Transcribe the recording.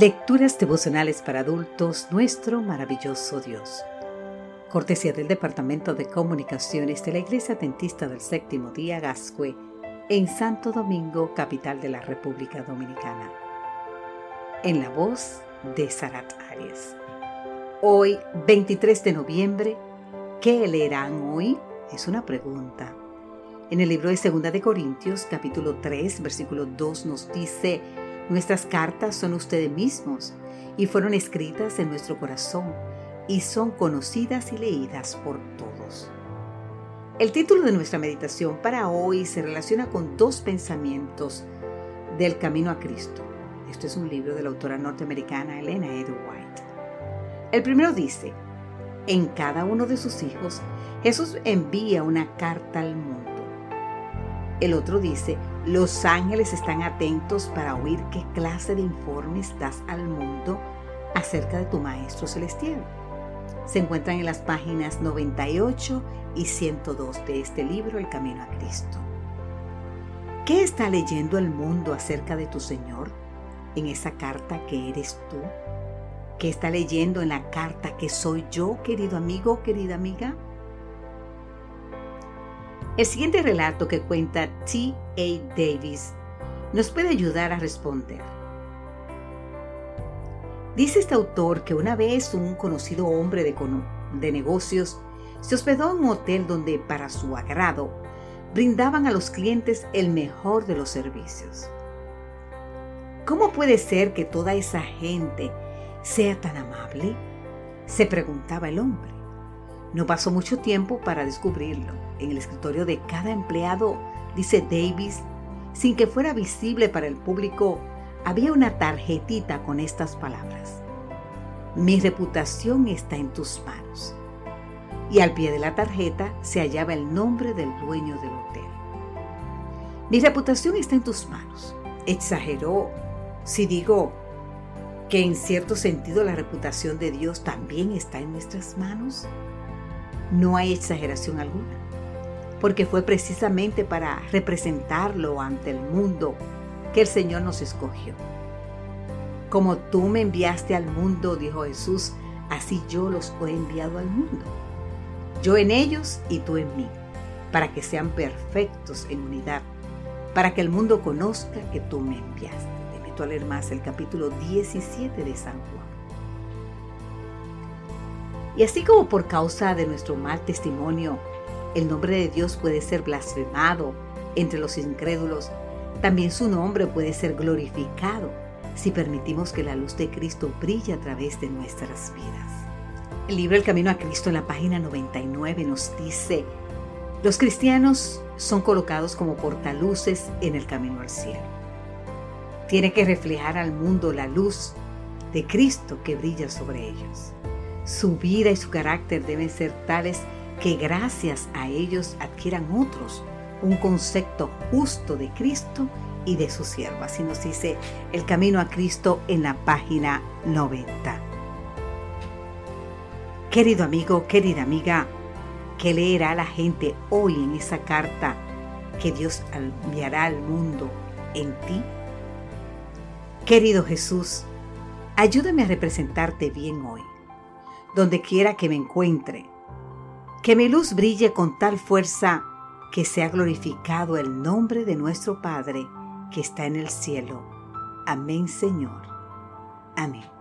Lecturas devocionales para adultos, nuestro maravilloso Dios. Cortesía del Departamento de Comunicaciones de la Iglesia Dentista del Séptimo Día Gascue, en Santo Domingo, capital de la República Dominicana. En la voz de Sarat Arias. Hoy, 23 de noviembre, ¿qué leerán hoy? Es una pregunta. En el libro de Segunda de Corintios, capítulo 3, versículo 2 nos dice, Nuestras cartas son ustedes mismos y fueron escritas en nuestro corazón y son conocidas y leídas por todos. El título de nuestra meditación para hoy se relaciona con dos pensamientos del camino a Cristo. Esto es un libro de la autora norteamericana Elena Edu White. El primero dice, en cada uno de sus hijos, Jesús envía una carta al mundo. El otro dice, los ángeles están atentos para oír qué clase de informes das al mundo acerca de tu Maestro Celestial. Se encuentran en las páginas 98 y 102 de este libro, El Camino a Cristo. ¿Qué está leyendo el mundo acerca de tu Señor en esa carta que eres tú? ¿Qué está leyendo en la carta que soy yo, querido amigo, querida amiga? El siguiente relato que cuenta T. A. Davis nos puede ayudar a responder. Dice este autor que una vez un conocido hombre de, de negocios se hospedó en un hotel donde, para su agrado, brindaban a los clientes el mejor de los servicios. ¿Cómo puede ser que toda esa gente sea tan amable? se preguntaba el hombre. No pasó mucho tiempo para descubrirlo. En el escritorio de cada empleado, dice Davis, sin que fuera visible para el público, había una tarjetita con estas palabras. Mi reputación está en tus manos. Y al pie de la tarjeta se hallaba el nombre del dueño del hotel. Mi reputación está en tus manos. Exageró si digo que en cierto sentido la reputación de Dios también está en nuestras manos. No hay exageración alguna, porque fue precisamente para representarlo ante el mundo que el Señor nos escogió. Como tú me enviaste al mundo, dijo Jesús, así yo los he enviado al mundo. Yo en ellos y tú en mí, para que sean perfectos en unidad, para que el mundo conozca que tú me enviaste. Te invito a leer más el capítulo 17 de San Juan. Y así como por causa de nuestro mal testimonio, el nombre de Dios puede ser blasfemado entre los incrédulos, también su nombre puede ser glorificado si permitimos que la luz de Cristo brille a través de nuestras vidas. El libro El Camino a Cristo en la página 99 nos dice, los cristianos son colocados como portaluces en el camino al cielo. Tiene que reflejar al mundo la luz de Cristo que brilla sobre ellos. Su vida y su carácter deben ser tales que gracias a ellos adquieran otros un concepto justo de Cristo y de su siervo. Así nos dice el camino a Cristo en la página 90. Querido amigo, querida amiga, ¿qué leerá la gente hoy en esa carta que Dios enviará al mundo en ti? Querido Jesús, ayúdame a representarte bien hoy donde quiera que me encuentre. Que mi luz brille con tal fuerza que sea glorificado el nombre de nuestro Padre que está en el cielo. Amén, Señor. Amén.